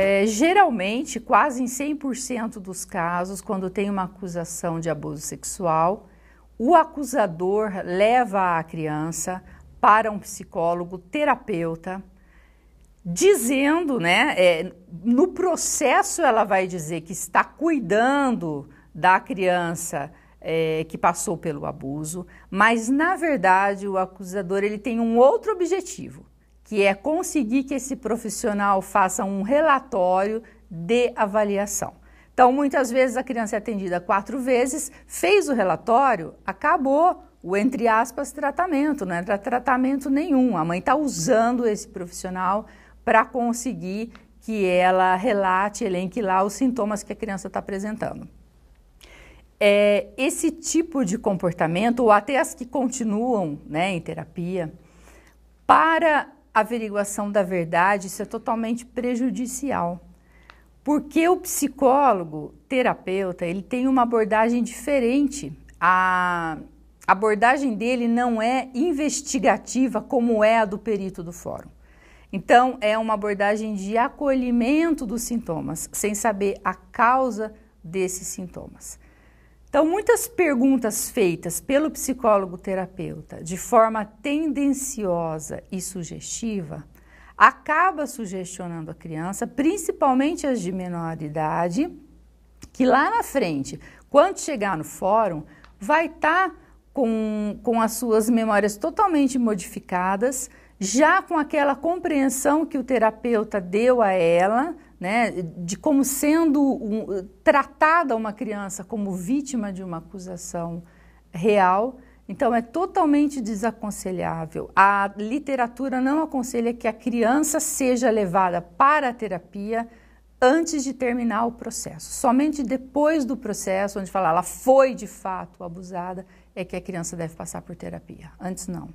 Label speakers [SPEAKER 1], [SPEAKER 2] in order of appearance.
[SPEAKER 1] É, geralmente, quase em 100% dos casos, quando tem uma acusação de abuso sexual, o acusador leva a criança para um psicólogo terapeuta, dizendo, né, é, no processo ela vai dizer que está cuidando da criança é, que passou pelo abuso, mas na verdade o acusador ele tem um outro objetivo, que é conseguir que esse profissional faça um relatório de avaliação. Então, muitas vezes a criança é atendida quatro vezes, fez o relatório, acabou o entre aspas tratamento, não era tratamento nenhum. A mãe está usando esse profissional para conseguir que ela relate, elenque lá os sintomas que a criança está apresentando. É, esse tipo de comportamento, ou até as que continuam né, em terapia, para averiguação da verdade, isso é totalmente prejudicial. Porque o psicólogo, terapeuta, ele tem uma abordagem diferente. A abordagem dele não é investigativa como é a do perito do fórum. Então, é uma abordagem de acolhimento dos sintomas, sem saber a causa desses sintomas. Então, muitas perguntas feitas pelo psicólogo terapeuta de forma tendenciosa e sugestiva acaba sugestionando a criança, principalmente as de menor idade, que lá na frente, quando chegar no fórum, vai estar tá com, com as suas memórias totalmente modificadas, já com aquela compreensão que o terapeuta deu a ela, né, de como sendo um, tratada uma criança como vítima de uma acusação real. Então, é totalmente desaconselhável. A literatura não aconselha que a criança seja levada para a terapia antes de terminar o processo. Somente depois do processo, onde fala ela foi de fato abusada, é que a criança deve passar por terapia. Antes, não.